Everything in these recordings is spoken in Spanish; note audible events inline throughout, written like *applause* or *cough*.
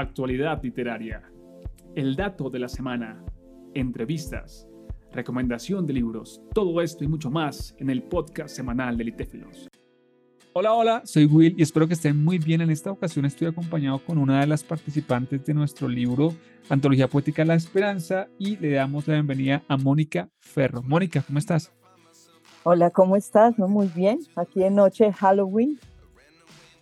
actualidad literaria, el dato de la semana, entrevistas, recomendación de libros, todo esto y mucho más en el podcast semanal de Litéfilos. Hola, hola, soy Will y espero que estén muy bien. En esta ocasión estoy acompañado con una de las participantes de nuestro libro Antología Poética La Esperanza y le damos la bienvenida a Mónica Ferro. Mónica, ¿cómo estás? Hola, ¿cómo estás? ¿No? Muy bien. Aquí en noche Halloween.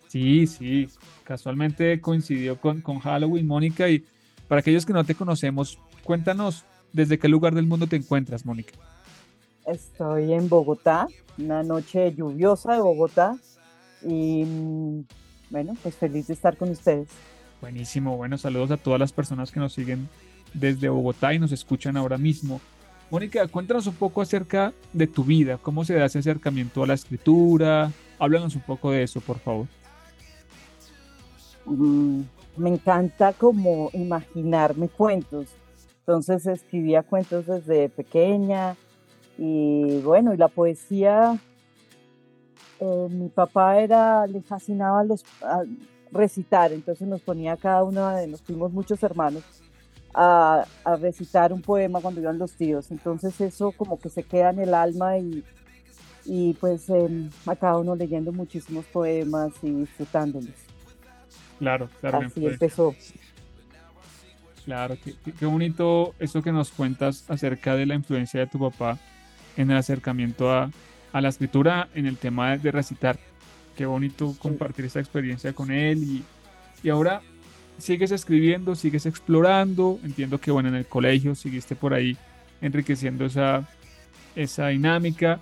Sí, sí. Casualmente coincidió con, con Halloween, Mónica. Y para aquellos que no te conocemos, cuéntanos desde qué lugar del mundo te encuentras, Mónica. Estoy en Bogotá, una noche lluviosa de Bogotá. Y mm, bueno, pues feliz de estar con ustedes. Buenísimo. Bueno, saludos a todas las personas que nos siguen desde Bogotá y nos escuchan ahora mismo. Mónica, cuéntanos un poco acerca de tu vida, cómo se da ese acercamiento a la escritura. Háblanos un poco de eso, por favor. Mm, me encanta como imaginarme cuentos. Entonces escribía cuentos desde pequeña y bueno, y la poesía, eh, mi papá era, le fascinaba los, recitar, entonces nos ponía cada uno de, nos fuimos muchos hermanos a, recitar un poema cuando iban los tíos. Entonces eso como que se queda en el alma y, y pues eh, a cada uno leyendo muchísimos poemas y disfrutándolos. Claro, claro. Así empezó. Claro, qué, qué, bonito eso que nos cuentas acerca de la influencia de tu papá en el acercamiento a, a la escritura en el tema de, recitar. Qué bonito compartir esa experiencia con él y, y ahora sigues escribiendo, sigues explorando. Entiendo que, bueno, en el colegio seguiste por ahí enriqueciendo esa, esa dinámica.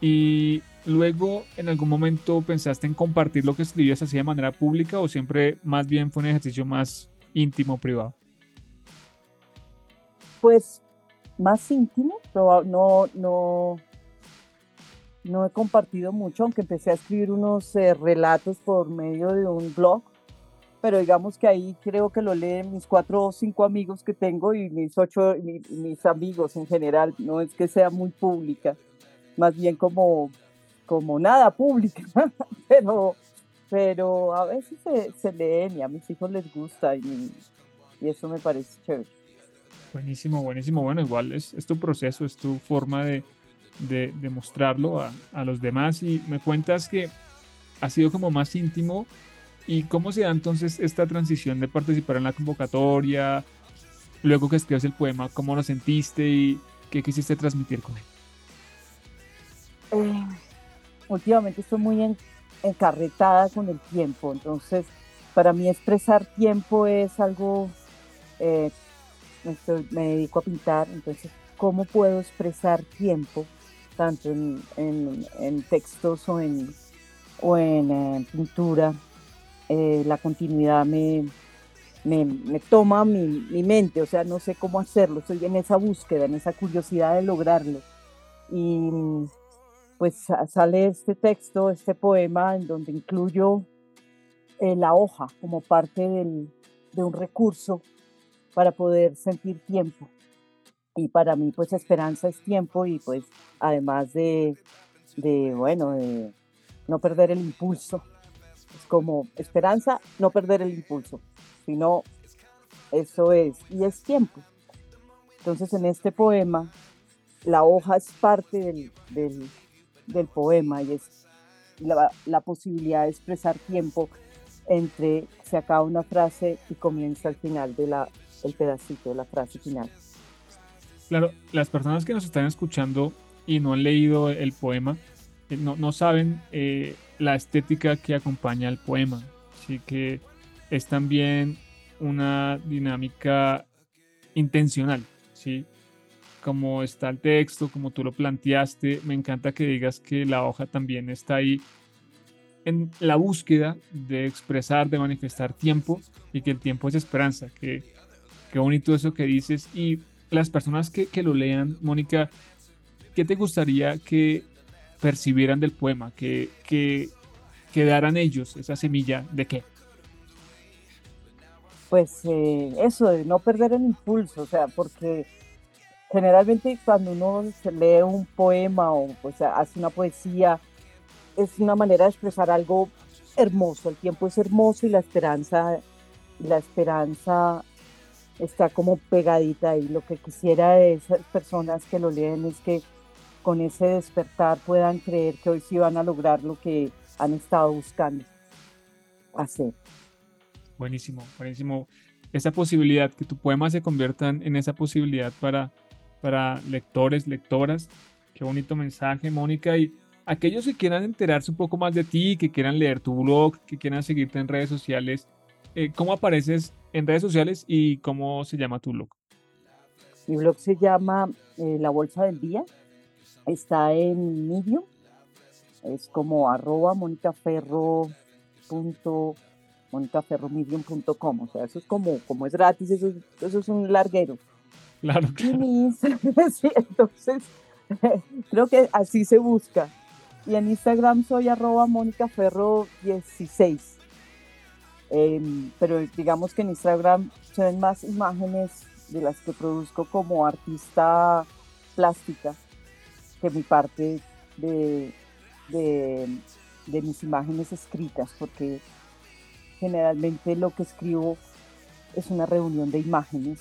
Y luego, en algún momento, pensaste en compartir lo que escribías así de manera pública o siempre más bien fue un ejercicio más íntimo, privado? Pues más íntimo, no, no, no he compartido mucho, aunque empecé a escribir unos eh, relatos por medio de un blog pero digamos que ahí creo que lo leen mis cuatro o cinco amigos que tengo y mis ocho, mis amigos en general, no es que sea muy pública, más bien como, como nada pública, *laughs* pero, pero a veces se, se, leen y a mis hijos les gusta y, y eso me parece chévere. Buenísimo, buenísimo. Bueno, igual es, es tu proceso, es tu forma de, de, de mostrarlo a, a los demás y me cuentas que ha sido como más íntimo ¿Y cómo se da entonces esta transición de participar en la convocatoria? Luego que escribas el poema, ¿cómo lo sentiste y qué quisiste transmitir con él? Últimamente estoy muy encarretada con el tiempo, entonces para mí expresar tiempo es algo, eh, me dedico a pintar, entonces ¿cómo puedo expresar tiempo tanto en, textos o en, o en eh, pintura? Eh, la continuidad me, me, toma mi, mi, mente, o sea, no sé cómo hacerlo, estoy en esa búsqueda, en esa curiosidad de lograrlo. Y pues sale este texto, este poema, en donde incluyo eh, la hoja como parte del, de un recurso para poder sentir tiempo. Y para mí, pues esperanza es tiempo y pues además de, de bueno, no perder el impulso como esperanza, no perder el impulso, sino eso es, y es tiempo. Entonces en este poema, la hoja es parte del, poema y es la, posibilidad de expresar tiempo entre se acaba una frase y comienza el final de la, pedacito la frase final. Claro, las personas que nos están escuchando y no han leído el poema, eh, no, no saben eh, la estética que acompaña al poema. Así que es también una dinámica intencional, ¿sí? Como está el texto, como tú lo planteaste, me encanta que digas que la hoja también está ahí en la búsqueda de expresar, de manifestar tiempo y que el tiempo es esperanza. Que, qué bonito eso que dices. Y las personas que, que lo lean, Mónica, ¿qué te gustaría que percibieran del poema, que, que quedaran ellos esa semilla de qué? Pues eh, eso, de no perder el impulso, o sea, porque generalmente cuando uno se lee un poema o pues, hace una poesía, es una manera de expresar algo hermoso, el tiempo es hermoso y la esperanza la esperanza está como pegadita y lo que quisiera de esas personas que lo leen es que con ese despertar puedan creer que hoy sí van a lograr lo que han estado buscando hacer. Buenísimo, buenísimo. Esa posibilidad, que tu poema se conviertan en esa posibilidad para, para lectores, lectoras. Qué bonito mensaje, Mónica. Y aquellos que quieran enterarse un poco más de ti, que quieran leer tu blog, que quieran seguirte en redes sociales, eh, ¿cómo apareces en redes sociales y cómo se llama tu blog? Mi blog se llama eh, La Bolsa del Día. Está en Medium. Es como arroba monicaferro monicaferromedium.com. O sea, eso es como, como es gratis, eso, eso es un larguero. Claro, *laughs* claro. *laughs* sí, entonces, *laughs* creo que así se busca. Y en Instagram soy arroba monicaferro16. Em, pero digamos que en Instagram se ven más imágenes de las que produzco como artista plástica que mi parte de, de, de mis imágenes escritas, porque generalmente lo que escribo es una reunión de imágenes.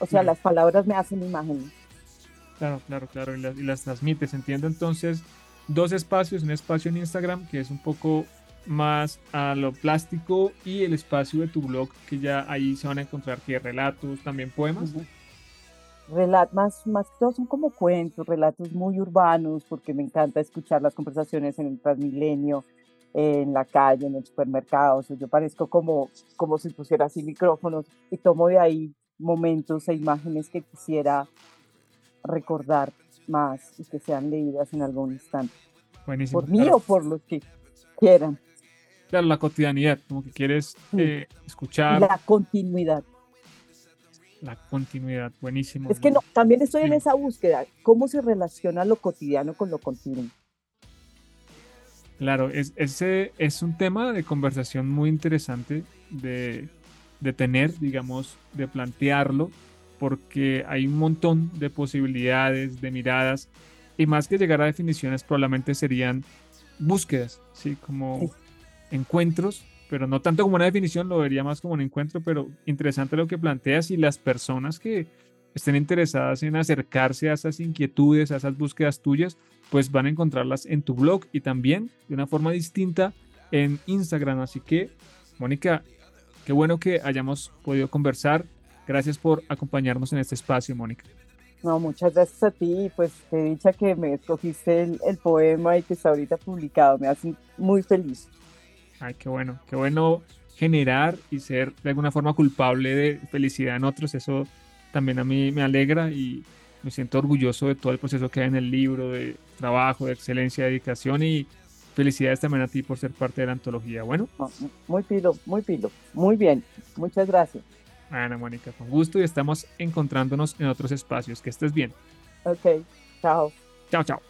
O sea, las palabras me hacen imágenes. Claro, claro, claro, y las, y las transmites. Entiendo entonces dos espacios, un espacio en Instagram que es un poco más a lo plástico y el espacio de tu blog que ya ahí se van a encontrar que relatos, también poemas. Relat, más, más que todo son como cuentos, relatos muy urbanos, porque me encanta escuchar las conversaciones en el Transmilenio, en la calle, en el supermercado. O sea, yo parezco como, como si pusiera así micrófonos y tomo de ahí momentos e imágenes que quisiera recordar más y que sean leídas en algún instante. Buenísimo. Por mí o por los que quieran. Claro, la cotidianidad, como que quieres eh, escuchar. La continuidad. La continuidad, buenísimo. Es que no, también estoy en esa búsqueda, cómo se relaciona lo cotidiano con lo continuo. Claro, es, ese es un tema de conversación muy interesante de, de tener, digamos, de plantearlo, porque hay un montón de posibilidades, de miradas, y más que llegar a definiciones, probablemente serían búsquedas, ¿sí? Como encuentros, pero no tanto como una definición, lo vería más como un encuentro, pero interesante lo que planteas y las personas que estén interesadas en acercarse a esas inquietudes, a esas búsquedas tuyas, pues van a encontrarlas en tu blog y también de una forma distinta en Instagram. Así que, Mónica, qué bueno que hayamos podido conversar. Gracias por acompañarnos en este espacio, Mónica. No, muchas gracias a ti. Pues te dicha que me escogiste el, el, poema y que está ahorita publicado. Me hace muy feliz. Ay, qué bueno, qué bueno generar y ser de alguna forma culpable de felicidad en otros. Eso también a mí me alegra y me siento orgulloso de todo el proceso que hay en el libro, de trabajo, de excelencia, de dedicación y felicidades también a ti por ser parte de la antología. Bueno. Muy pilo, muy pilo. Muy bien. Muchas gracias. Ana Mónica, con gusto y estamos encontrándonos en otros espacios. Que estés bien. Ok, chao. Chao, chao.